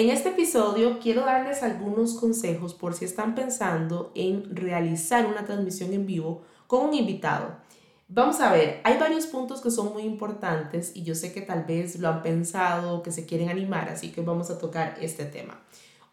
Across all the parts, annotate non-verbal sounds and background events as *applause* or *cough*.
En este episodio quiero darles algunos consejos por si están pensando en realizar una transmisión en vivo con un invitado. Vamos a ver, hay varios puntos que son muy importantes y yo sé que tal vez lo han pensado, que se quieren animar, así que vamos a tocar este tema.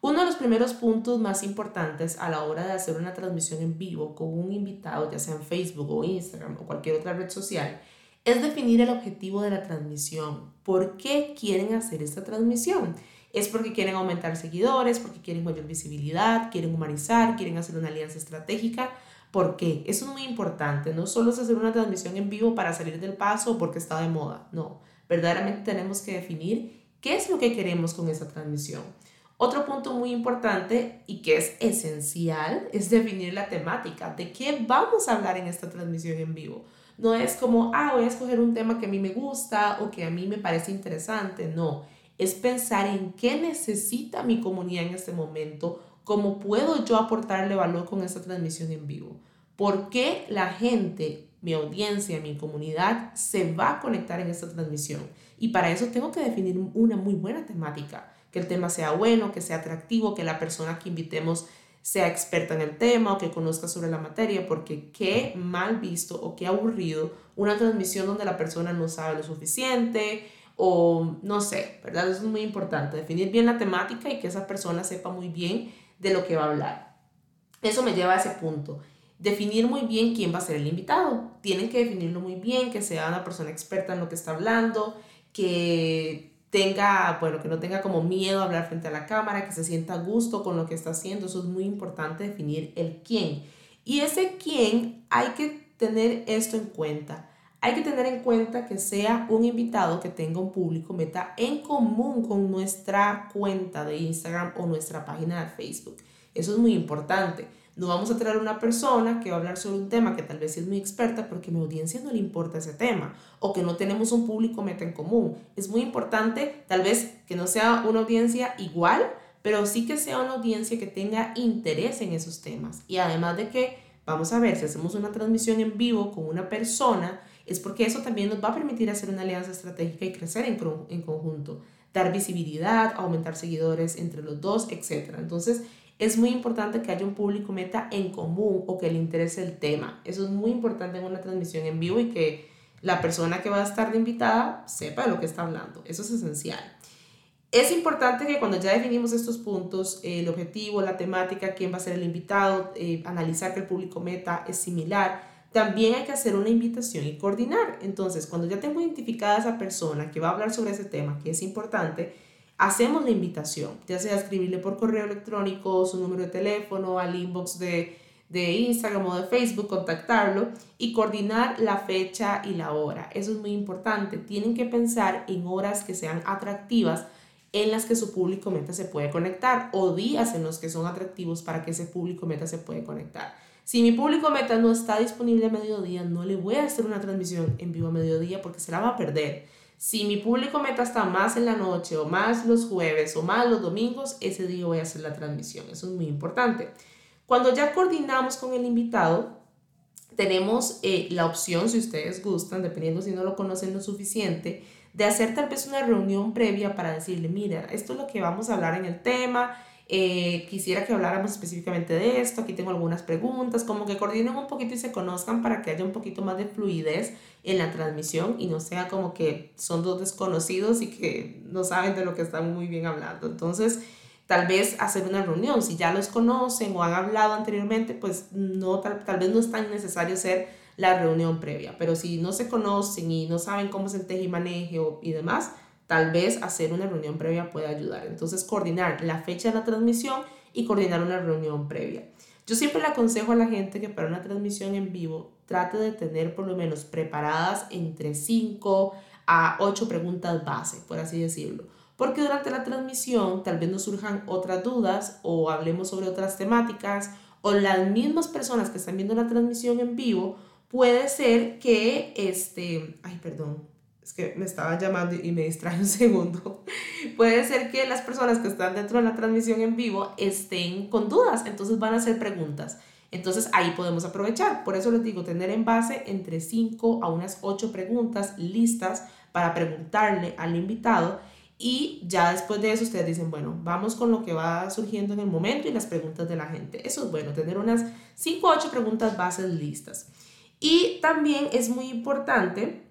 Uno de los primeros puntos más importantes a la hora de hacer una transmisión en vivo con un invitado, ya sea en Facebook o Instagram o cualquier otra red social, es definir el objetivo de la transmisión. ¿Por qué quieren hacer esta transmisión? Es porque quieren aumentar seguidores, porque quieren mayor visibilidad, quieren humanizar, quieren hacer una alianza estratégica. ¿Por qué? Eso es muy importante. No solo es hacer una transmisión en vivo para salir del paso porque está de moda. No, verdaderamente tenemos que definir qué es lo que queremos con esa transmisión. Otro punto muy importante y que es esencial es definir la temática. ¿De qué vamos a hablar en esta transmisión en vivo? No es como, ah, voy a escoger un tema que a mí me gusta o que a mí me parece interesante. No, es pensar en qué necesita mi comunidad en este momento, cómo puedo yo aportarle valor con esta transmisión en vivo. ¿Por qué la gente, mi audiencia, mi comunidad se va a conectar en esta transmisión? Y para eso tengo que definir una muy buena temática, que el tema sea bueno, que sea atractivo, que la persona que invitemos sea experta en el tema o que conozca sobre la materia, porque qué mal visto o qué aburrido una transmisión donde la persona no sabe lo suficiente o no sé, ¿verdad? Eso es muy importante, definir bien la temática y que esa persona sepa muy bien de lo que va a hablar. Eso me lleva a ese punto. Definir muy bien quién va a ser el invitado. Tienen que definirlo muy bien, que sea una persona experta en lo que está hablando, que tenga, bueno, que no tenga como miedo a hablar frente a la cámara, que se sienta a gusto con lo que está haciendo. Eso es muy importante definir el quién. Y ese quién hay que tener esto en cuenta. Hay que tener en cuenta que sea un invitado que tenga un público meta en común con nuestra cuenta de Instagram o nuestra página de Facebook. Eso es muy importante. No vamos a traer una persona que va a hablar sobre un tema que tal vez es muy experta porque a mi audiencia no le importa ese tema o que no tenemos un público meta en común. Es muy importante tal vez que no sea una audiencia igual, pero sí que sea una audiencia que tenga interés en esos temas. Y además de que, vamos a ver, si hacemos una transmisión en vivo con una persona, es porque eso también nos va a permitir hacer una alianza estratégica y crecer en, en conjunto, dar visibilidad, aumentar seguidores entre los dos, etc. Entonces, es muy importante que haya un público meta en común o que le interese el tema. Eso es muy importante en una transmisión en vivo y que la persona que va a estar de invitada sepa de lo que está hablando. Eso es esencial. Es importante que cuando ya definimos estos puntos, el objetivo, la temática, quién va a ser el invitado, eh, analizar que el público meta es similar, también hay que hacer una invitación y coordinar. Entonces, cuando ya tengo identificada a esa persona que va a hablar sobre ese tema, que es importante, hacemos la invitación, ya sea escribirle por correo electrónico, su número de teléfono, al inbox de, de Instagram o de Facebook, contactarlo y coordinar la fecha y la hora. Eso es muy importante. Tienen que pensar en horas que sean atractivas en las que su público meta se puede conectar o días en los que son atractivos para que ese público meta se puede conectar. Si mi público meta no está disponible a mediodía, no le voy a hacer una transmisión en vivo a mediodía porque se la va a perder. Si mi público meta está más en la noche o más los jueves o más los domingos, ese día voy a hacer la transmisión. Eso es muy importante. Cuando ya coordinamos con el invitado, tenemos eh, la opción, si ustedes gustan, dependiendo si no lo conocen lo suficiente, de hacer tal vez una reunión previa para decirle, mira, esto es lo que vamos a hablar en el tema, eh, quisiera que habláramos específicamente de esto, aquí tengo algunas preguntas, como que coordinen un poquito y se conozcan para que haya un poquito más de fluidez en la transmisión y no sea como que son dos desconocidos y que no saben de lo que están muy bien hablando. Entonces, tal vez hacer una reunión, si ya los conocen o han hablado anteriormente, pues no, tal, tal vez no es tan necesario hacer la reunión previa, pero si no se conocen y no saben cómo es el maneje y demás, Tal vez hacer una reunión previa puede ayudar. Entonces, coordinar la fecha de la transmisión y coordinar una reunión previa. Yo siempre le aconsejo a la gente que para una transmisión en vivo trate de tener por lo menos preparadas entre 5 a 8 preguntas base, por así decirlo. Porque durante la transmisión tal vez nos surjan otras dudas o hablemos sobre otras temáticas o las mismas personas que están viendo la transmisión en vivo puede ser que este, ay, perdón, es que me estaban llamando y me distrae un *laughs* segundo. Puede ser que las personas que están dentro de la transmisión en vivo estén con dudas, entonces van a hacer preguntas. Entonces ahí podemos aprovechar. Por eso les digo, tener en base entre 5 a unas 8 preguntas listas para preguntarle al invitado y ya después de eso ustedes dicen, bueno, vamos con lo que va surgiendo en el momento y las preguntas de la gente. Eso es bueno, tener unas 5 o 8 preguntas bases listas. Y también es muy importante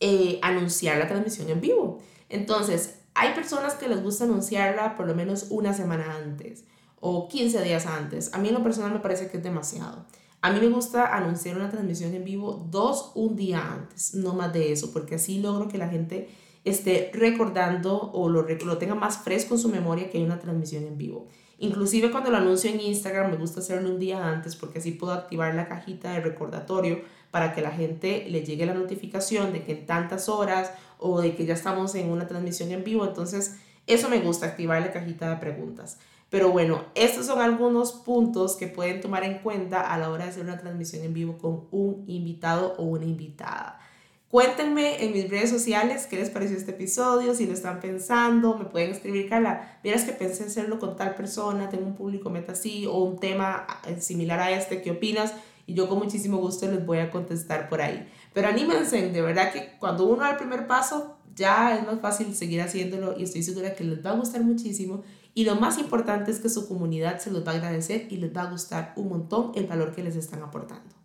eh, anunciar la transmisión en vivo. Entonces, hay personas que les gusta anunciarla por lo menos una semana antes o 15 días antes. A mí en lo personal me parece que es demasiado. A mí me gusta anunciar una transmisión en vivo dos, un día antes, no más de eso, porque así logro que la gente esté recordando o lo, lo tenga más fresco en su memoria que hay una transmisión en vivo. Inclusive cuando lo anuncio en Instagram me gusta hacerlo un día antes porque así puedo activar la cajita de recordatorio para que la gente le llegue la notificación de que en tantas horas o de que ya estamos en una transmisión en vivo. Entonces, eso me gusta, activar la cajita de preguntas. Pero bueno, estos son algunos puntos que pueden tomar en cuenta a la hora de hacer una transmisión en vivo con un invitado o una invitada. Cuéntenme en mis redes sociales qué les pareció este episodio, si lo están pensando, me pueden escribir, Carla, miras que pensé en hacerlo con tal persona, tengo un público meta así o un tema eh, similar a este, ¿qué opinas? Y yo con muchísimo gusto les voy a contestar por ahí. Pero anímense, de verdad que cuando uno da el primer paso, ya es más fácil seguir haciéndolo y estoy segura que les va a gustar muchísimo. Y lo más importante es que su comunidad se los va a agradecer y les va a gustar un montón el valor que les están aportando.